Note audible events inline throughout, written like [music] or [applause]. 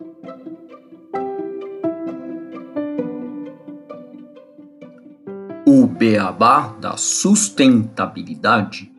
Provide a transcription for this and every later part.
O beabá da sustentabilidade.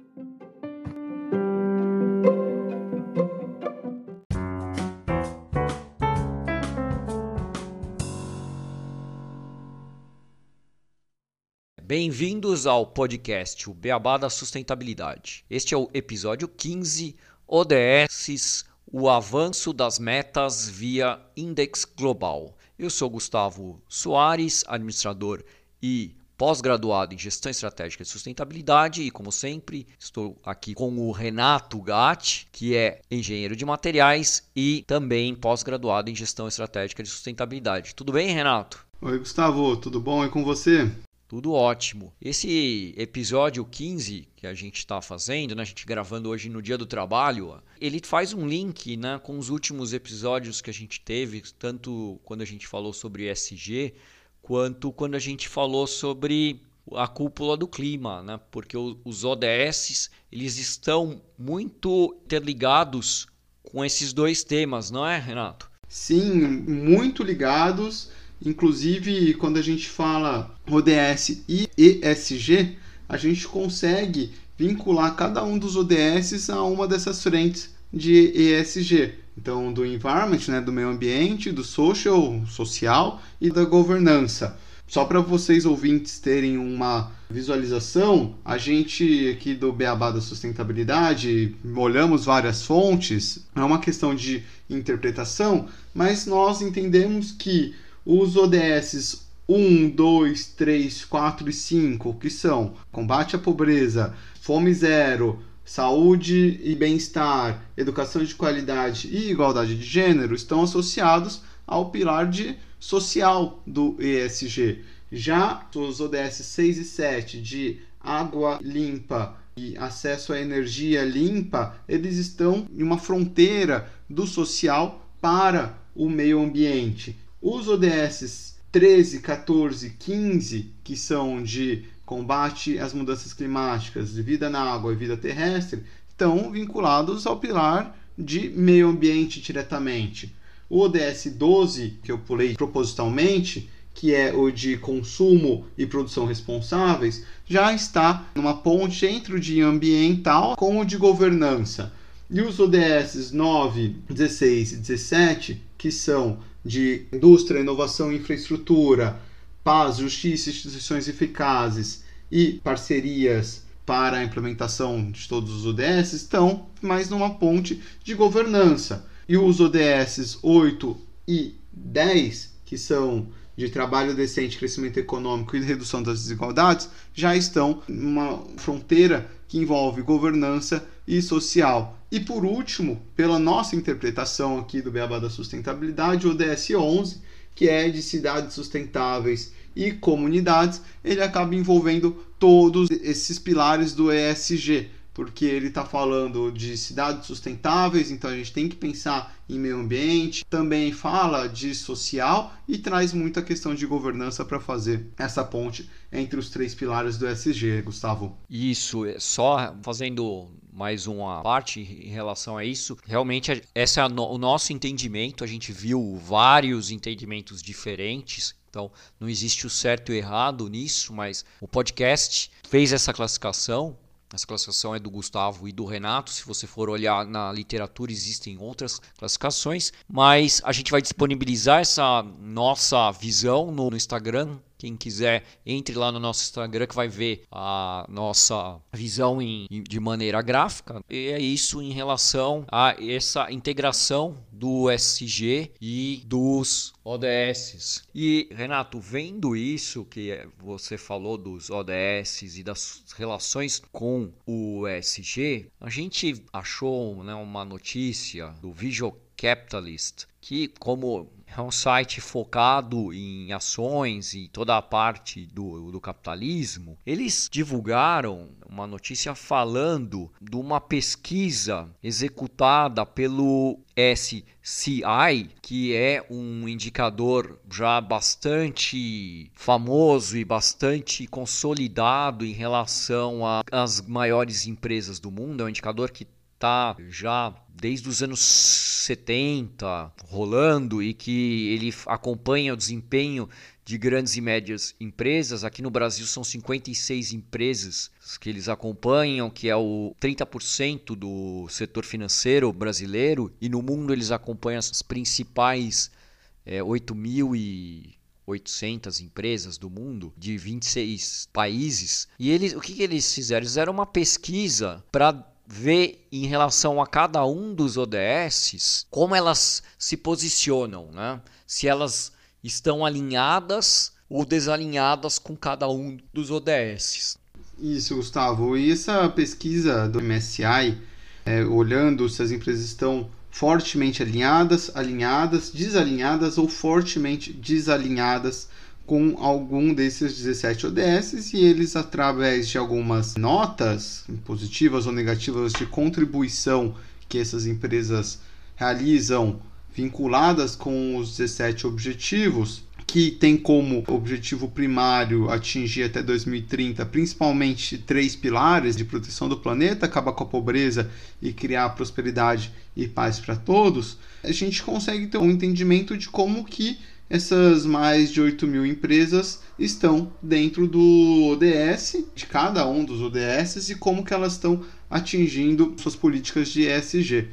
Bem-vindos ao podcast O Beabá da Sustentabilidade. Este é o episódio 15, ODS, o avanço das metas via Index Global. Eu sou Gustavo Soares, administrador e pós-graduado em Gestão Estratégica e Sustentabilidade e, como sempre, estou aqui com o Renato Gatti, que é engenheiro de materiais e também pós-graduado em Gestão Estratégica e Sustentabilidade. Tudo bem, Renato? Oi, Gustavo, tudo bom? E com você? Tudo ótimo. Esse episódio 15 que a gente está fazendo, né, a gente gravando hoje no Dia do Trabalho, ele faz um link né, com os últimos episódios que a gente teve, tanto quando a gente falou sobre ESG, quanto quando a gente falou sobre a cúpula do clima, né? porque os ODS eles estão muito interligados com esses dois temas, não é, Renato? Sim, muito ligados Inclusive, quando a gente fala ODS e ESG, a gente consegue vincular cada um dos ODS a uma dessas frentes de ESG. Então, do environment, né, do meio ambiente, do social, social e da governança. Só para vocês ouvintes terem uma visualização, a gente aqui do Beabá da Sustentabilidade olhamos várias fontes, é uma questão de interpretação, mas nós entendemos que os ODS 1, 2, 3, 4 e 5, que são combate à pobreza, fome zero, saúde e bem-estar, educação de qualidade e igualdade de gênero, estão associados ao pilar de social do ESG. Já os ODS 6 e 7 de água limpa e acesso à energia limpa, eles estão em uma fronteira do social para o meio ambiente. Os ODS 13, 14, 15, que são de combate às mudanças climáticas, de vida na água e vida terrestre, estão vinculados ao pilar de meio ambiente diretamente. O ODS 12, que eu pulei propositalmente, que é o de consumo e produção responsáveis, já está numa ponte entre o de ambiental com o de governança. E os ODS 9, 16 e 17, que são de indústria, inovação e infraestrutura, paz, justiça, instituições eficazes e parcerias para a implementação de todos os ODS estão mais numa ponte de governança. E os ODS 8 e 10, que são de trabalho decente, crescimento econômico e redução das desigualdades, já estão numa fronteira que envolve governança e social. E por último, pela nossa interpretação aqui do Beabá da Sustentabilidade, o ODS 11, que é de cidades sustentáveis e comunidades, ele acaba envolvendo todos esses pilares do ESG, porque ele está falando de cidades sustentáveis, então a gente tem que pensar em meio ambiente, também fala de social e traz muita questão de governança para fazer essa ponte entre os três pilares do ESG, Gustavo. Isso, é só fazendo mais uma parte em relação a isso. Realmente, esse é o nosso entendimento. A gente viu vários entendimentos diferentes. Então, não existe o certo e o errado nisso, mas o podcast fez essa classificação essa classificação é do Gustavo e do Renato. Se você for olhar na literatura, existem outras classificações, mas a gente vai disponibilizar essa nossa visão no Instagram quem quiser, entre lá no nosso Instagram que vai ver a nossa visão em, de maneira gráfica. E é isso em relação a essa integração do SG e dos ODS. E Renato, vendo isso que você falou dos ODS e das relações com o SG, a gente achou né, uma notícia do Visual Capitalist que como é um site focado em ações e toda a parte do, do capitalismo. Eles divulgaram uma notícia falando de uma pesquisa executada pelo SCI, que é um indicador já bastante famoso e bastante consolidado em relação às maiores empresas do mundo. É um indicador que está já desde os anos 70 rolando e que ele acompanha o desempenho de grandes e médias empresas. Aqui no Brasil são 56 empresas que eles acompanham, que é o 30% do setor financeiro brasileiro, e no mundo eles acompanham as principais é, 8.800 empresas do mundo, de 26 países. E eles, o que, que eles fizeram? Eles fizeram uma pesquisa para ver em relação a cada um dos ODSs como elas se posicionam, né? se elas estão alinhadas ou desalinhadas com cada um dos ODSs. Isso, Gustavo. E essa pesquisa do MSI, é, olhando se as empresas estão fortemente alinhadas, alinhadas, desalinhadas ou fortemente desalinhadas com algum desses 17 ODS e eles, através de algumas notas positivas ou negativas de contribuição que essas empresas realizam vinculadas com os 17 objetivos, que tem como objetivo primário atingir até 2030 principalmente três pilares de proteção do planeta, acabar com a pobreza e criar prosperidade e paz para todos, a gente consegue ter um entendimento de como que essas mais de 8 mil empresas estão dentro do ODS, de cada um dos ODS, e como que elas estão atingindo suas políticas de ESG.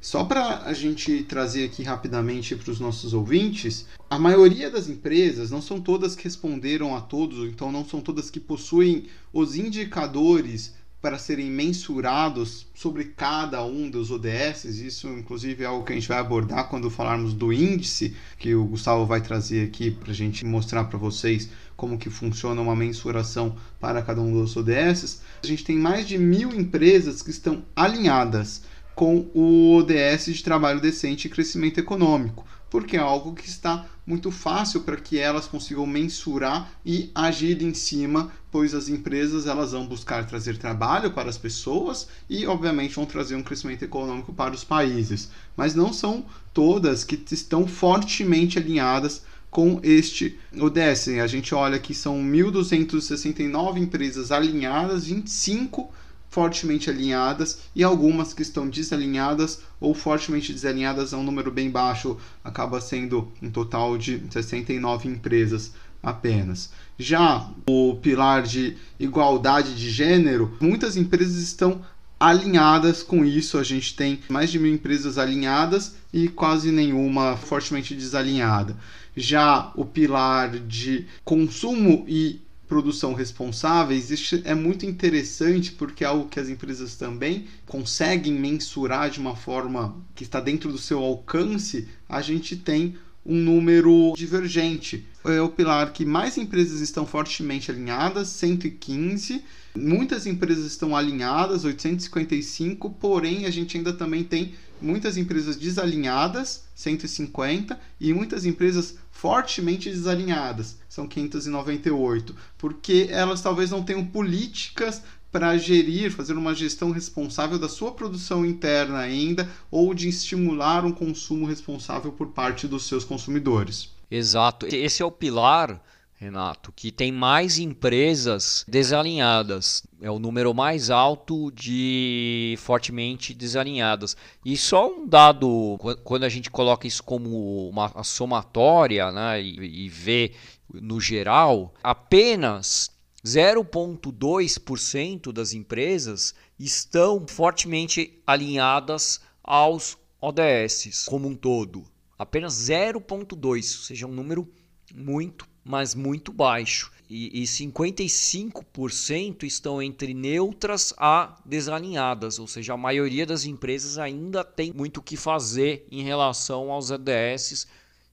Só para a gente trazer aqui rapidamente para os nossos ouvintes, a maioria das empresas, não são todas que responderam a todos, então não são todas que possuem os indicadores para serem mensurados sobre cada um dos ODS. Isso, inclusive, é algo que a gente vai abordar quando falarmos do índice, que o Gustavo vai trazer aqui para a gente mostrar para vocês como que funciona uma mensuração para cada um dos ODS. A gente tem mais de mil empresas que estão alinhadas com o ODS de trabalho decente e crescimento econômico porque é algo que está muito fácil para que elas consigam mensurar e agir em cima, pois as empresas elas vão buscar trazer trabalho para as pessoas e obviamente vão trazer um crescimento econômico para os países, mas não são todas que estão fortemente alinhadas com este ODS. A gente olha que são 1.269 empresas alinhadas, 25 fortemente alinhadas e algumas que estão desalinhadas ou fortemente desalinhadas é um número bem baixo, acaba sendo um total de 69 empresas apenas. Já o pilar de igualdade de gênero, muitas empresas estão alinhadas com isso. A gente tem mais de mil empresas alinhadas e quase nenhuma fortemente desalinhada. Já o pilar de consumo e produção responsáveis, isso é muito interessante porque é algo que as empresas também conseguem mensurar de uma forma que está dentro do seu alcance. A gente tem um número divergente. É o pilar que mais empresas estão fortemente alinhadas, 115. Muitas empresas estão alinhadas, 855, porém a gente ainda também tem muitas empresas desalinhadas, 150, e muitas empresas fortemente desalinhadas, são 598, porque elas talvez não tenham políticas para gerir, fazer uma gestão responsável da sua produção interna ainda, ou de estimular um consumo responsável por parte dos seus consumidores. Exato. Esse é o pilar Renato, que tem mais empresas desalinhadas. É o número mais alto de fortemente desalinhadas. E só um dado, quando a gente coloca isso como uma somatória né, e, vê no geral, apenas 0,2% das empresas estão fortemente alinhadas aos ODS como um todo. Apenas 0,2%, ou seja, um número muito mas muito baixo. E, e 55% estão entre neutras a desalinhadas, ou seja, a maioria das empresas ainda tem muito o que fazer em relação aos EDS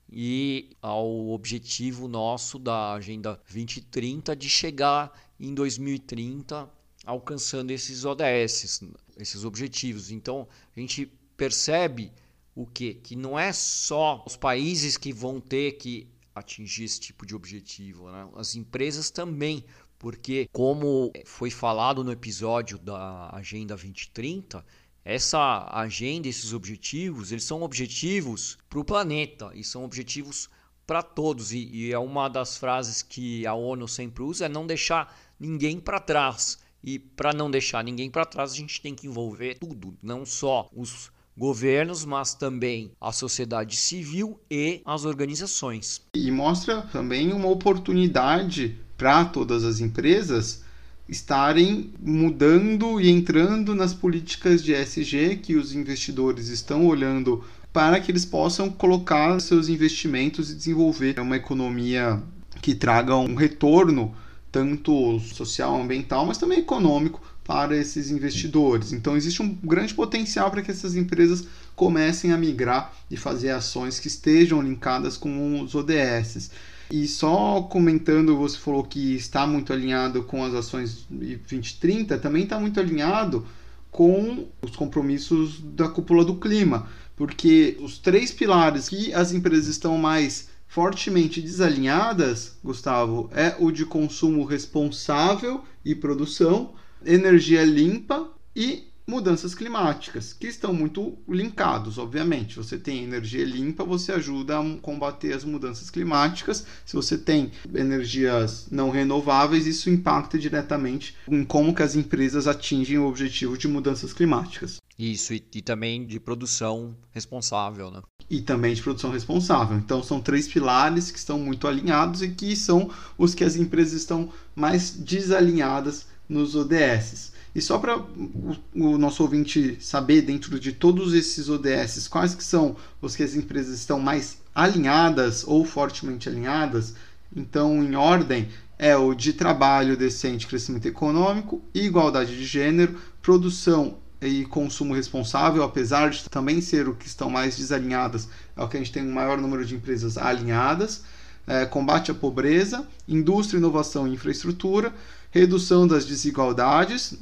e ao objetivo nosso da Agenda 2030 de chegar em 2030 alcançando esses ODS, esses objetivos. Então, a gente percebe o que? Que não é só os países que vão ter que atingir esse tipo de objetivo. Né? As empresas também, porque, como foi falado no episódio da Agenda 2030, essa agenda, esses objetivos, eles são objetivos para o planeta e são objetivos para todos. E, e, é uma das frases que a ONU sempre usa: é não deixar ninguém para trás. E para não deixar ninguém para trás, a gente tem que envolver tudo, não só os governos, mas também a sociedade civil e as organizações. E mostra também uma oportunidade para todas as empresas estarem mudando e entrando nas políticas de ESG que os investidores estão olhando para que eles possam colocar seus investimentos e desenvolver uma economia que traga um retorno tanto social, ambiental, mas também econômico para esses investidores. Então existe um grande potencial para que essas empresas comecem a migrar e fazer ações que estejam linkadas com os ODS. E só comentando, você falou que está muito alinhado com as ações 2030, também está muito alinhado com os compromissos da cúpula do clima, porque os três pilares que as empresas estão mais fortemente desalinhadas, Gustavo, é o de consumo responsável e produção, energia limpa e mudanças climáticas, que estão muito linkados, obviamente. Você tem energia limpa, você ajuda a combater as mudanças climáticas. Se você tem energias não renováveis, isso impacta diretamente em como que as empresas atingem o objetivo de mudanças climáticas. Isso, e, e também de produção responsável, né? E também de produção responsável. Então, são três pilares que estão muito alinhados e que são os que as empresas estão mais desalinhadas nos ODS. E só para o, o, nosso ouvinte saber, dentro de todos esses ODS, quais que são os que as empresas estão mais alinhadas ou fortemente alinhadas, então, em ordem, é o de trabalho decente, crescimento econômico, igualdade de gênero, produção e consumo responsável, apesar de também ser o que estão mais desalinhadas, é o que a gente tem um maior número de empresas alinhadas, é, combate à pobreza, indústria, inovação e infraestrutura, redução das desigualdades,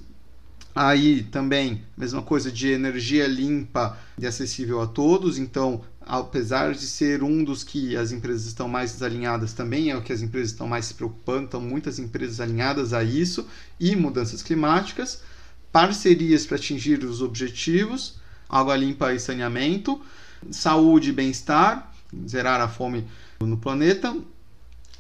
aí também mesma coisa de energia limpa e acessível a todos, então apesar de ser um dos que as empresas estão mais desalinhadas, também é o que as empresas estão mais se preocupando, estão muitas empresas alinhadas a isso, e mudanças climáticas, parcerias para atingir os objetivos, água limpa e saneamento, saúde e bem-estar, zerar a fome no planeta,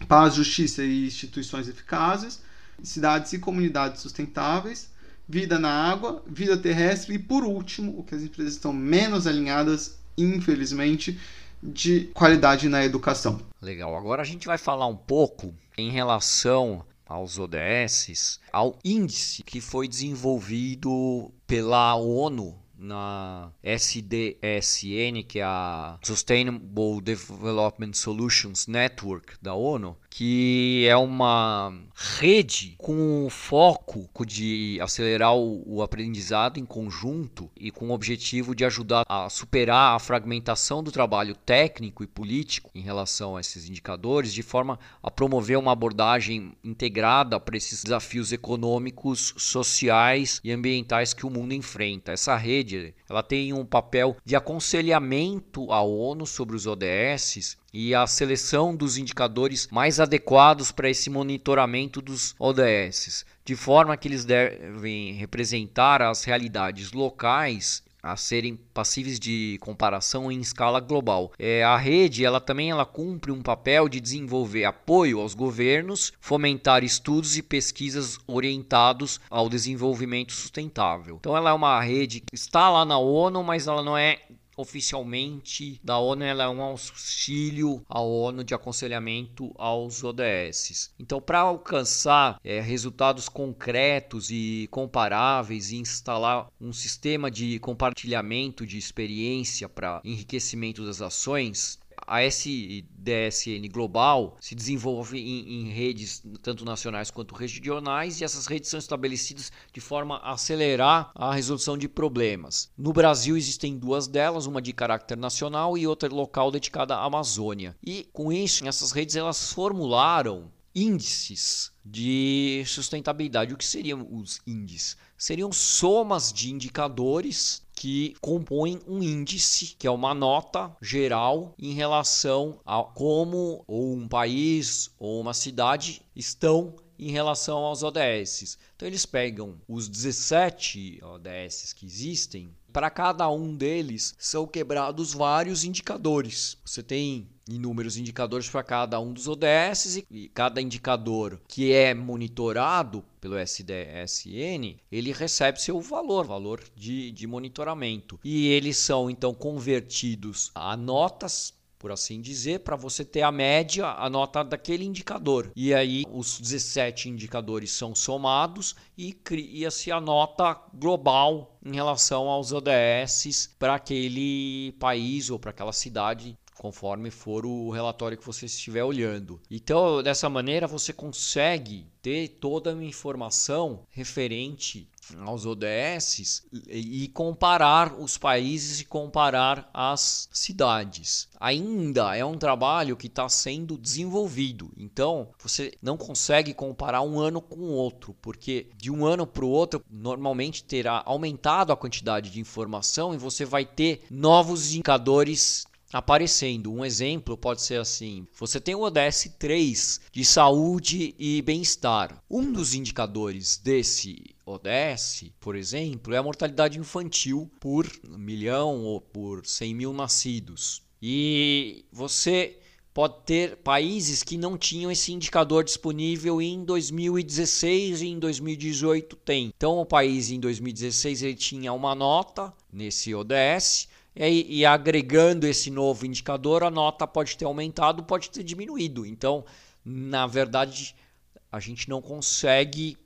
paz, justiça e instituições eficazes, cidades e comunidades sustentáveis, vida na água, vida terrestre e, por último, o que as empresas estão menos alinhadas, infelizmente, de qualidade na educação. Legal. Agora a gente vai falar um pouco em relação aos ODS, ao índice que foi desenvolvido pela ONU na SDSN, que é a Sustainable Development Solutions Network da ONU, que é uma rede com foco de acelerar o, aprendizado em conjunto e com o objetivo de ajudar a superar a fragmentação do trabalho técnico e político em relação a esses indicadores, de forma a promover uma abordagem integrada para esses desafios econômicos, sociais e ambientais que o mundo enfrenta. Essa rede ela tem um papel de aconselhamento à ONU sobre os ODS e a seleção dos indicadores mais adequados para esse monitoramento dos ODS, de forma que eles devem representar as realidades locais a serem passíveis de comparação em escala global. É, a rede ela também ela cumpre um papel de desenvolver apoio aos governos, fomentar estudos e pesquisas orientados ao desenvolvimento sustentável. Então ela é uma rede que está lá na ONU, mas ela não é oficialmente da ONU ela é um auxílio à ONU de aconselhamento aos ODS. Então, para alcançar é, resultados concretos e comparáveis e instalar um sistema de compartilhamento de experiência para enriquecimento das ações, a SDSN global se desenvolve em, em, redes tanto nacionais quanto regionais e essas redes são estabelecidas de forma a acelerar a resolução de problemas. No Brasil existem duas delas, uma de caráter nacional e outra local dedicada à Amazônia. E com isso, essas redes elas formularam índices de sustentabilidade. O que seriam os índices? Seriam somas de indicadores que compõem um índice, que é uma nota geral em relação a como ou um país ou uma cidade estão em relação aos ODS. Então eles pegam os 17 ODS que existem para cada um deles são quebrados vários indicadores. Você tem inúmeros indicadores para cada um dos ODS e cada indicador que é monitorado pelo SDSN, ele recebe seu valor, valor de, de monitoramento. E eles são então convertidos a notas por assim dizer, para você ter a média, a nota daquele indicador. E aí os 17 indicadores são somados e cria-se a nota global em relação aos ODS para aquele país ou para aquela cidade conforme for o relatório que você estiver olhando. Então, dessa maneira, você consegue ter toda a informação referente aos ODS e comparar os países e comparar as cidades. Ainda é um trabalho que está sendo desenvolvido, então você não consegue comparar um ano com o outro, porque de um ano para o outro normalmente terá aumentado a quantidade de informação e você vai ter novos indicadores aparecendo. Um exemplo pode ser assim: você tem o ODS 3 de saúde e bem-estar. Um dos indicadores desse ODS, por exemplo, é a mortalidade infantil por milhão ou por 100 mil nascidos. E você pode ter países que não tinham esse indicador disponível em 2016 e em 2018 tem. Então o país em 2016 ele tinha uma nota nesse ODS e, e, agregando esse novo indicador, a nota pode ter aumentado, pode ter diminuído. Então, na verdade, a gente não consegue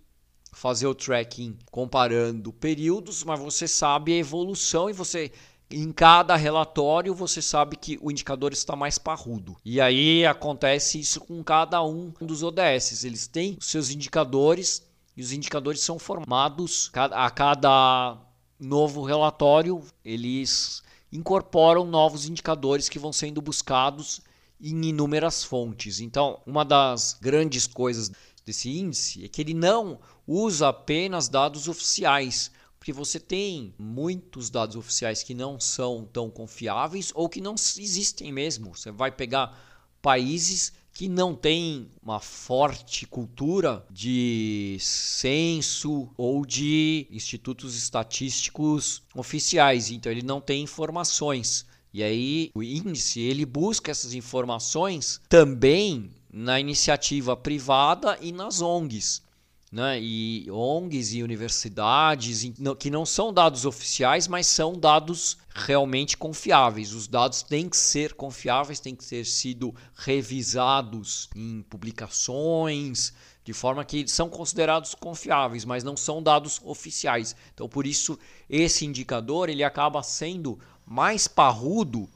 fazer o tracking comparando períodos, mas você sabe a evolução e você em cada relatório você sabe que o indicador está mais parrudo. E aí acontece isso com cada um dos ODS. Eles têm os seus indicadores e os indicadores são formados a cada novo relatório, eles incorporam novos indicadores que vão sendo buscados em inúmeras fontes. Então, uma das grandes coisas desse índice é que ele não usa apenas dados oficiais, porque você tem muitos dados oficiais que não são tão confiáveis ou que não existem mesmo. Você vai pegar países que não têm uma forte cultura de censo ou de institutos estatísticos oficiais, então ele não tem informações. E aí o índice ele busca essas informações também na iniciativa privada e nas ONGs né? e ONGs e universidades, que não são dados oficiais, mas são dados realmente confiáveis. Os dados têm que ser confiáveis, têm que ter sido revisados em publicações, de forma que são considerados confiáveis, mas não são dados oficiais. Então, por isso, esse indicador ele acaba sendo mais parrudo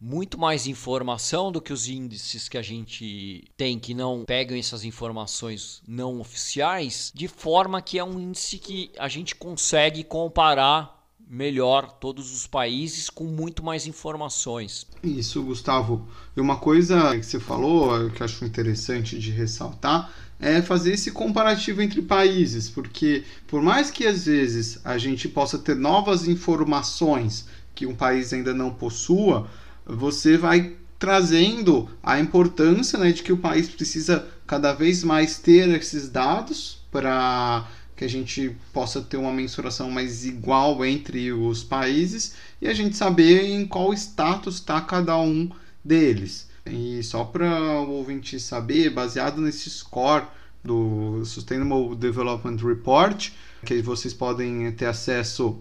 muito mais informação do que os índices que a gente tem que não pegam essas informações não oficiais, de forma que é um índice que a gente consegue comparar melhor todos os países com muito mais informações. Isso, Gustavo. E uma coisa que você falou, que eu acho interessante de ressaltar, é fazer esse comparativo entre países, porque por mais que às vezes a gente possa ter novas informações que um país ainda não possua, você vai trazendo a importância né, de que o país precisa cada vez mais ter esses dados para que a gente possa ter uma mensuração mais igual entre os países e a gente saber em qual status está cada um deles. E só para o ouvinte saber, baseado nesse score do Sustainable Development Report, que vocês podem ter acesso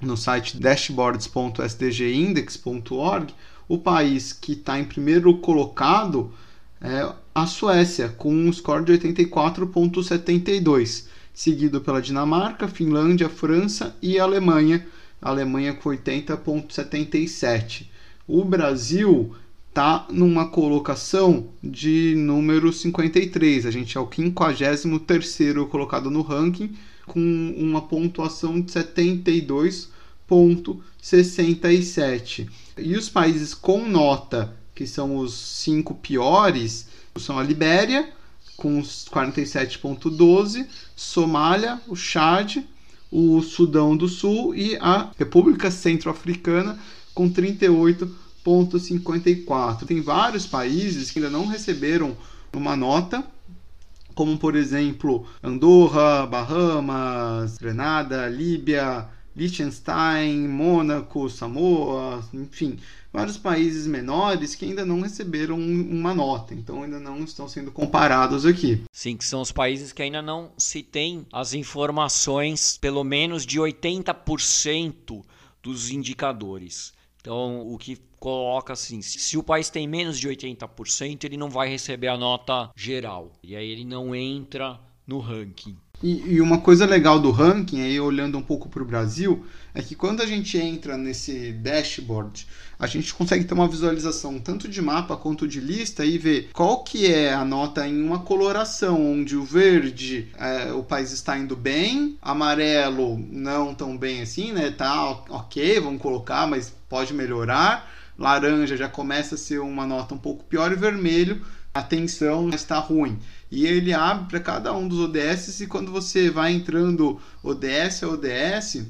no site dashboards.sdgindex.org, o país que está em primeiro colocado é a Suécia, com um score de 84,72, seguido pela Dinamarca, Finlândia, França e Alemanha, Alemanha com 80,77. O Brasil está numa colocação de número 53, a gente é o 53 colocado no ranking, com uma pontuação de 72,67. E os países com nota, que são os cinco piores, são a Libéria, com 47,12, Somália, o Chad, o Sudão do Sul e a República Centro-Africana, com 38,54. Tem vários países que ainda não receberam uma nota como por exemplo Andorra, Bahamas, Grenada, Líbia, Liechtenstein, Mônaco, Samoa, enfim, vários países menores que ainda não receberam uma nota, então ainda não estão sendo comparados aqui. Sim, que são os países que ainda não se tem as informações, pelo menos de 80% dos indicadores. Então, o que coloca assim, se o país tem menos de 80%, ele não vai receber a nota geral. E aí ele não entra no ranking. E, e, uma coisa legal do ranking, aí olhando um pouco para o Brasil, é que quando a gente entra nesse dashboard, a gente consegue ter uma visualização tanto de mapa quanto de lista e ver qual que é a nota em uma coloração, onde o verde é, o país está indo bem, amarelo não tão bem assim, né? Tá ok, vamos colocar, mas pode melhorar. Laranja já começa a ser uma nota um pouco pior e vermelho a tensão está ruim. E ele abre para cada um dos ODS e quando você vai entrando ODS a ODS,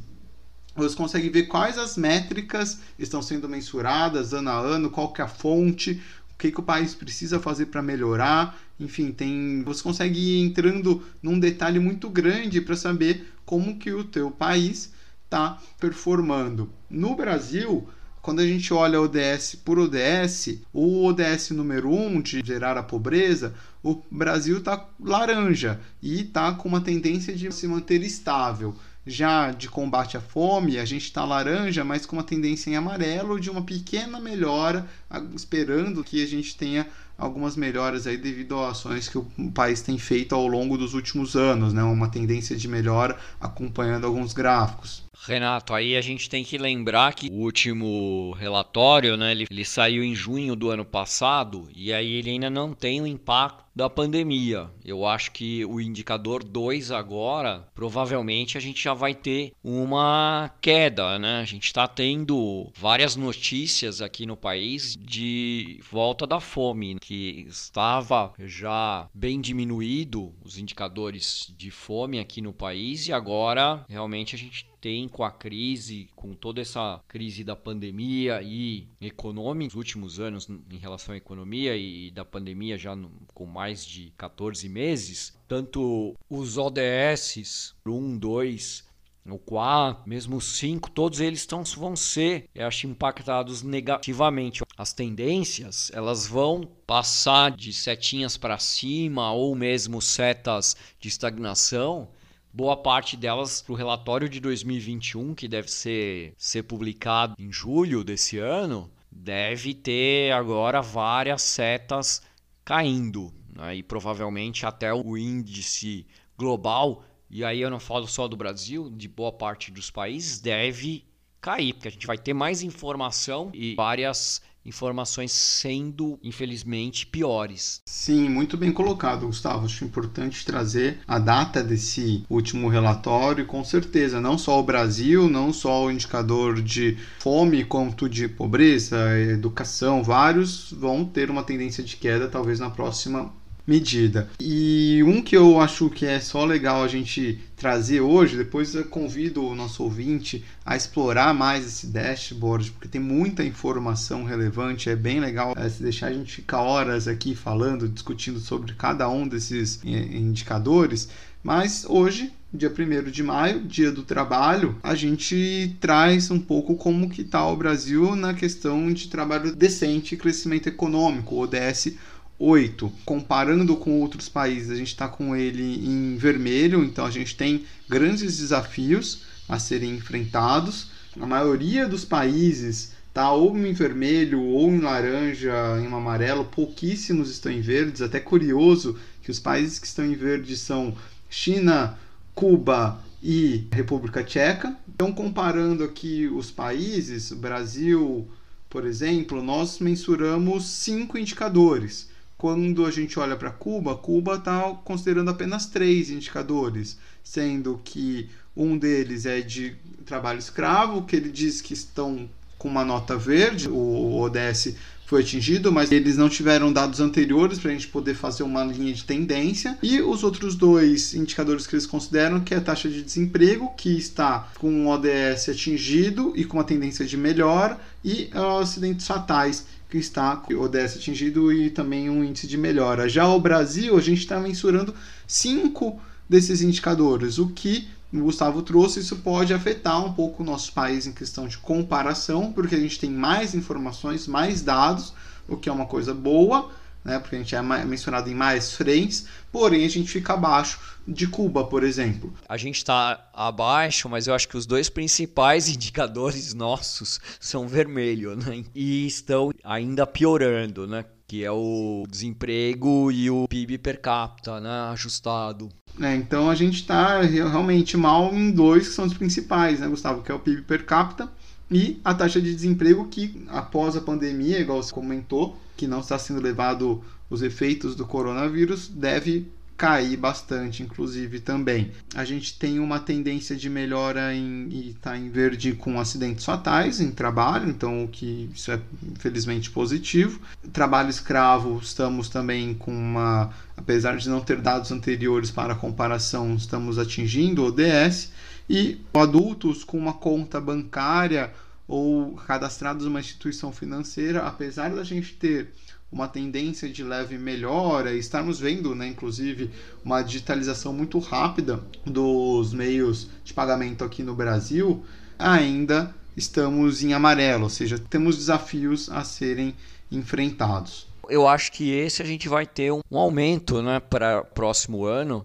você consegue ver quais as métricas estão sendo mensuradas ano a ano, qual que é a fonte, o que, que o país precisa fazer para melhorar. Enfim, tem, você consegue ir entrando num detalhe muito grande para saber como que o teu país está performando. No Brasil, quando a gente olha ODS por ODS, o ODS número 1 um de gerar a pobreza, o Brasil está laranja e está com uma tendência de se manter estável. Já de combate à fome, a gente está laranja, mas com uma tendência em amarelo de uma pequena melhora, esperando que a gente tenha algumas melhoras aí devido a ações que o país tem feito ao longo dos últimos anos, né? Uma tendência de melhora acompanhando alguns gráficos. Renato, aí a gente tem que lembrar que o último relatório, né, ele, ele saiu em junho do ano passado e aí ele ainda não tem o impacto da pandemia. Eu acho que o indicador 2 agora, provavelmente a gente já vai ter uma queda, né? A gente está tendo várias notícias aqui no país de volta da fome, que estava já bem diminuído os indicadores de fome aqui no país e agora realmente a gente tem com a crise, com toda essa crise da pandemia e econômica, nos últimos anos em relação à economia e da pandemia já com mais de 14 meses, tanto os ODS 1, 2, o 4, mesmo o 5, todos eles tão, vão ser, acho, impactados negativamente. As tendências, elas vão passar de setinhas para cima ou mesmo setas de estagnação boa parte delas para o relatório de 2021, que deve ser, ser publicado em julho desse ano, deve ter agora várias setas caindo. Né? E provavelmente até o índice global, e aí eu não falo só do Brasil, de boa parte dos países, deve cair, porque a gente vai ter mais informação e várias informações sendo, infelizmente, piores. Sim, muito bem colocado, Gustavo. Acho importante trazer a data desse último relatório, com certeza, não só o Brasil, não só o indicador de fome, quanto de pobreza, educação, vários vão ter uma tendência de queda, talvez na próxima medida. E um que eu acho que é só legal a gente trazer hoje, depois eu convido o nosso ouvinte a explorar mais esse dashboard, porque tem muita informação relevante, é bem legal é, se deixar a gente ficar horas aqui falando, discutindo sobre cada um desses é, indicadores, mas hoje dia 1 de maio, dia do trabalho, a gente traz um pouco como que está o Brasil na questão de trabalho decente e crescimento econômico, ODS 8, comparando com outros países, a gente está com ele em vermelho, então a gente tem grandes desafios a serem enfrentados. A maioria dos países está ou em vermelho ou em laranja, em amarelo, pouquíssimos estão em verdes. Até curioso que os países que estão em verde são China, Cuba e República Tcheca. Então, comparando aqui os países, Brasil, por exemplo, nós mensuramos cinco indicadores quando a gente olha para Cuba, Cuba está considerando apenas três indicadores, sendo que um deles é de trabalho escravo, que ele diz que estão com uma nota verde, o ODS foi atingido, mas eles não tiveram dados anteriores para a gente poder fazer uma linha de tendência. E os outros dois indicadores que eles consideram, que é a taxa de desemprego, que está com o ODS atingido e com uma tendência de melhora, e acidentes fatais, que está com o ODS atingido e também um índice de melhora. Já o Brasil, a gente está mensurando cinco desses indicadores, o que o Gustavo trouxe, isso pode afetar um pouco o nosso país em questão de comparação, porque a gente tem mais informações, mais dados, o que é uma coisa boa, né, porque a gente é mencionado em mais frentes, porém a gente fica abaixo de Cuba, por exemplo. A gente está abaixo, mas eu acho que os dois principais [laughs] indicadores nossos são vermelho, né? E estão ainda piorando, né? Que é o desemprego e o PIB per capita, né? Ajustado. É, então a gente está realmente mal em dois que são os principais, né, Gustavo? Que é o PIB per capita e a taxa de desemprego que após a pandemia, igual você comentou, que não está sendo levado os efeitos do coronavírus, deve cair bastante, inclusive também. A gente tem uma tendência de melhora em estar tá em verde com acidentes fatais em trabalho, então o que isso é infelizmente positivo. Trabalho escravo, estamos também com uma, apesar de não ter dados anteriores para comparação, estamos atingindo o ODS e adultos com uma conta bancária ou cadastrados numa instituição financeira, apesar da gente ter uma tendência de leve melhora, estarmos vendo, né, inclusive, uma digitalização muito rápida dos meios de pagamento aqui no Brasil, ainda estamos em amarelo, ou seja, temos desafios a serem enfrentados. Eu acho que esse a gente vai ter um aumento né, para próximo ano,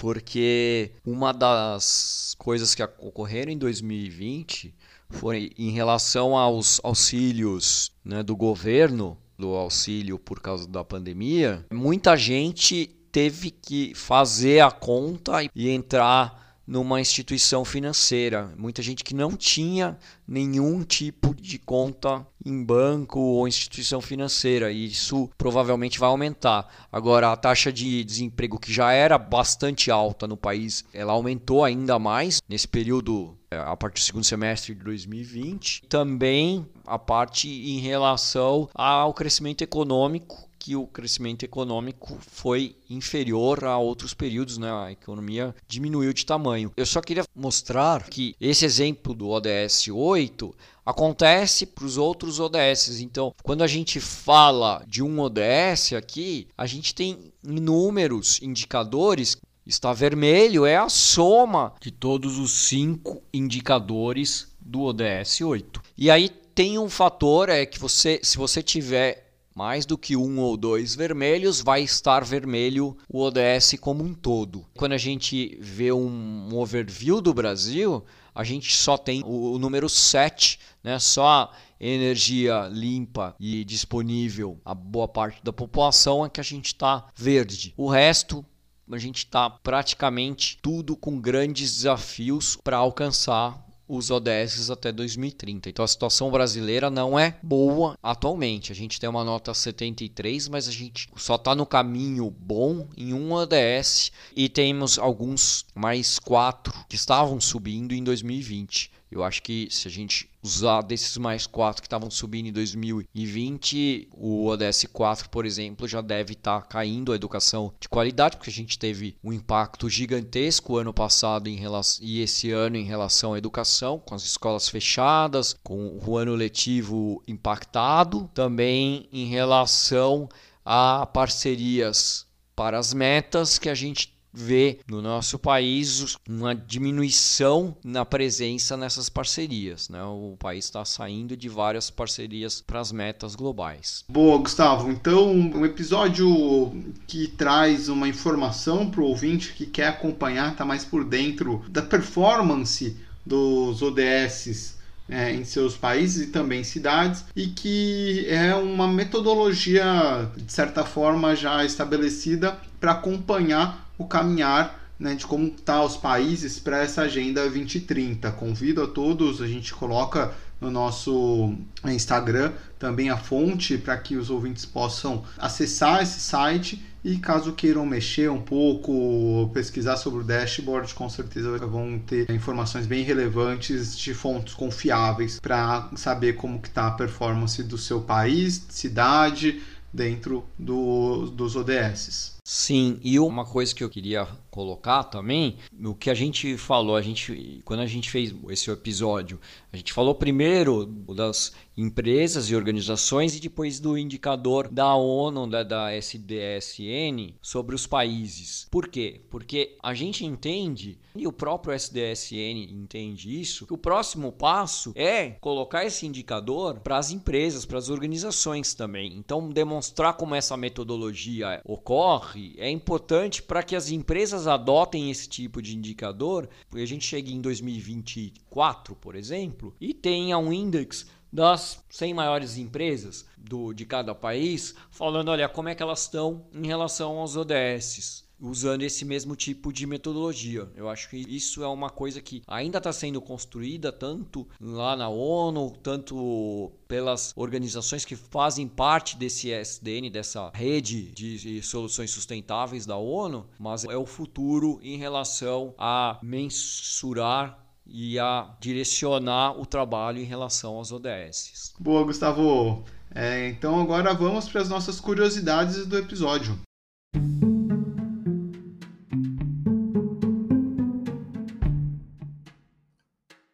porque uma das coisas que ocorreram em 2020 foi em relação aos auxílios né, do governo do auxílio por causa da pandemia, muita gente teve que fazer a conta e entrar numa instituição financeira. Muita gente que não tinha nenhum tipo de conta em banco ou instituição financeira, e isso provavelmente vai aumentar. Agora, a taxa de desemprego, que já era bastante alta no país, ela aumentou ainda mais nesse período, é, a partir do segundo semestre de 2020. Também a parte em relação ao crescimento econômico que o crescimento econômico foi inferior a outros períodos, né? A economia diminuiu de tamanho. Eu só queria mostrar que esse exemplo do ODS 8 acontece para os outros ODS. Então, quando a gente fala de um ODS aqui, a gente tem inúmeros indicadores está vermelho é a soma de todos os cinco indicadores do ODS 8. E aí tem um fator é que você, se você tiver mais do que um ou dois vermelhos, vai estar vermelho o ODS como um todo. Quando a gente vê um overview do Brasil, a gente só tem o, número 7, né? só energia limpa e disponível a boa parte da população é que a gente está verde. O resto a gente está praticamente tudo com grandes desafios para alcançar os ODS até 2030. Então a situação brasileira não é boa atualmente. A gente tem uma nota 73, mas a gente só está no caminho bom em um ODS e temos alguns mais quatro que estavam subindo em 2020. Eu acho que se a gente usar desses mais quatro que estavam subindo em 2020, o ODS 4, por exemplo, já deve estar tá caindo a educação de qualidade, porque a gente teve um impacto gigantesco ano passado em relação, e esse ano em relação à educação, com as escolas fechadas, com o ano letivo impactado, também em relação a parcerias para as metas que a gente vê no nosso país uma diminuição na presença nessas parcerias. Né? O país está saindo de várias parcerias para as metas globais. Boa, Gustavo. Então, um episódio que traz uma informação para o ouvinte que quer acompanhar, está mais por dentro da performance dos ODS é, em seus países e também cidades, e que é uma metodologia, de certa forma, já estabelecida para acompanhar o caminhar né, de como tá os países para essa agenda 2030. Convido a todos, a gente coloca no nosso Instagram também a fonte para que os ouvintes possam acessar esse site e caso queiram mexer um pouco, pesquisar sobre o dashboard, com certeza vão ter informações bem relevantes de fontes confiáveis para saber como que está a performance do seu país, cidade, dentro do, dos ODS. Sim, e uma coisa que eu queria colocar também, o que a gente falou, a gente quando a gente fez esse episódio, a gente falou primeiro das empresas e organizações e depois do indicador da ONU, da, da SDSN, sobre os países. Por quê? Porque a gente entende, e o próprio SDSN entende isso, que o próximo passo é colocar esse indicador para as empresas, para as organizações também. Então, demonstrar como essa metodologia ocorre é importante para que as empresas adotem esse tipo de indicador, porque a gente chegue em 2024, por exemplo, e tenha um índice das 100 maiores empresas do, de cada país, falando, olha, como é que elas estão em relação aos ODS, usando esse mesmo tipo de metodologia. Eu acho que isso é uma coisa que ainda está sendo construída tanto lá na ONU, tanto pelas organizações que fazem parte desse SDN, dessa rede de soluções sustentáveis da ONU, mas é o futuro em relação a mensurar e a direcionar o trabalho em relação aos ODS. Boa, Gustavo. É, então agora vamos para as nossas curiosidades do episódio.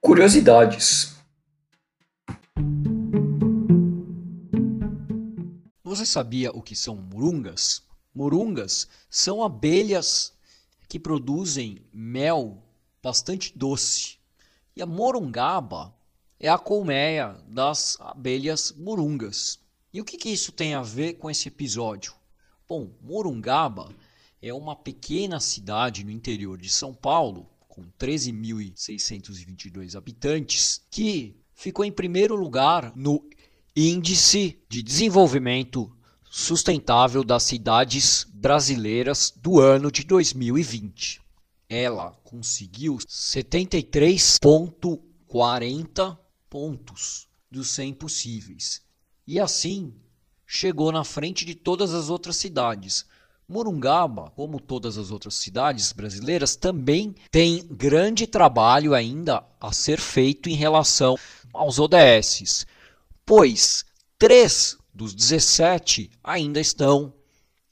Curiosidades. Você sabia o que são morungas? Morungas são abelhas que produzem mel bastante doce e a morungaba é a colmeia das abelhas morungas. E o que, que isso tem a ver com esse episódio? Bom, Morungaba é uma pequena cidade no interior de São Paulo, com 13.622 habitantes, que ficou em primeiro lugar no Índice de Desenvolvimento Sustentável das Cidades Brasileiras do ano de 2020 ela conseguiu 73,40 pontos dos 100 possíveis. E assim chegou na frente de todas as outras cidades. Morungaba, como todas as outras cidades brasileiras, também tem grande trabalho ainda a ser feito em relação aos ODSs, pois três dos 17 ainda estão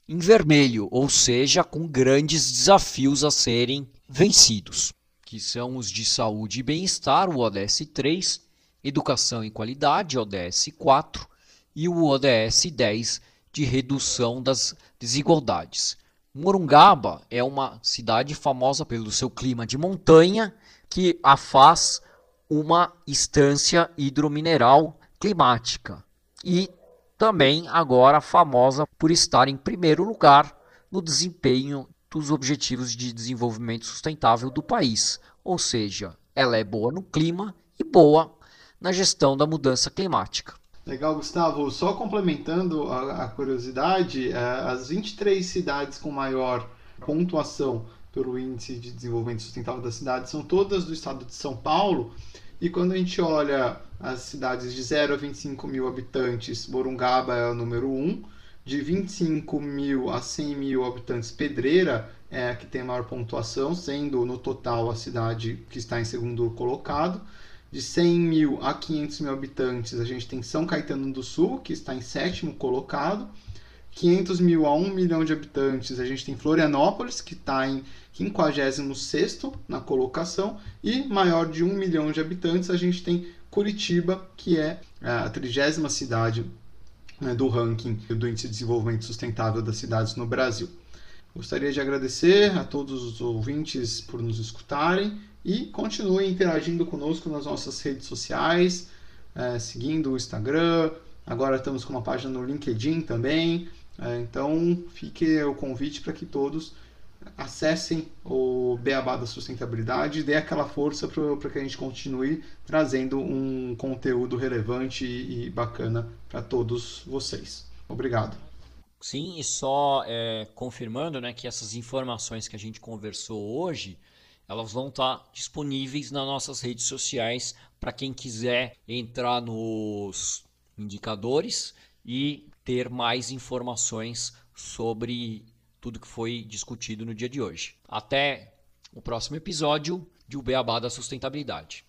em vermelho, ou seja, com grandes desafios a serem vencidos, que são os de saúde e bem-estar, o ODS 3, educação e qualidade, ODS 4, e o ODS 10, de redução das desigualdades. Morungaba é uma cidade famosa pelo seu clima de montanha, que a faz uma estância hidromineral climática. E também agora famosa por estar em primeiro lugar no desempenho dos Objetivos de Desenvolvimento Sustentável do país, ou seja, ela é boa no clima e boa na gestão da mudança climática. Legal, Gustavo. Só complementando a, a curiosidade, é, as 23 cidades com maior pontuação pelo Índice de Desenvolvimento Sustentável da cidade são todas do estado de São Paulo e quando a gente olha as cidades de 0 a 25 mil habitantes, Morungaba é o número 1. De 25 mil a 100 mil habitantes, Pedreira é a que tem a maior pontuação, sendo no total a cidade que está em segundo colocado. De 100 mil a 500 mil habitantes, a gente tem São Caetano do Sul, que está em sétimo colocado. 500 mil a 1 milhão de habitantes, a gente tem Florianópolis, que está em 56 na colocação, e maior de 1 milhão de habitantes, a gente tem Curitiba, que é a trigésima cidade né, do ranking do Índice de Desenvolvimento Sustentável das Cidades no Brasil. Gostaria de agradecer a todos os ouvintes por nos escutarem e continuem interagindo conosco nas nossas redes sociais, é, seguindo o Instagram. Agora estamos com uma página no LinkedIn também. É, então, fique o convite para que todos acessem o Beabá da Sustentabilidade e dê aquela força para que a gente continue trazendo um conteúdo relevante e bacana para todos vocês. Obrigado. Sim, e só é, confirmando né, que essas informações que a gente conversou hoje, elas vão estar disponíveis nas nossas redes sociais para quem quiser entrar nos indicadores e ter mais informações sobre tudo que foi discutido no dia de hoje. Até o próximo episódio de O Beabá da Sustentabilidade.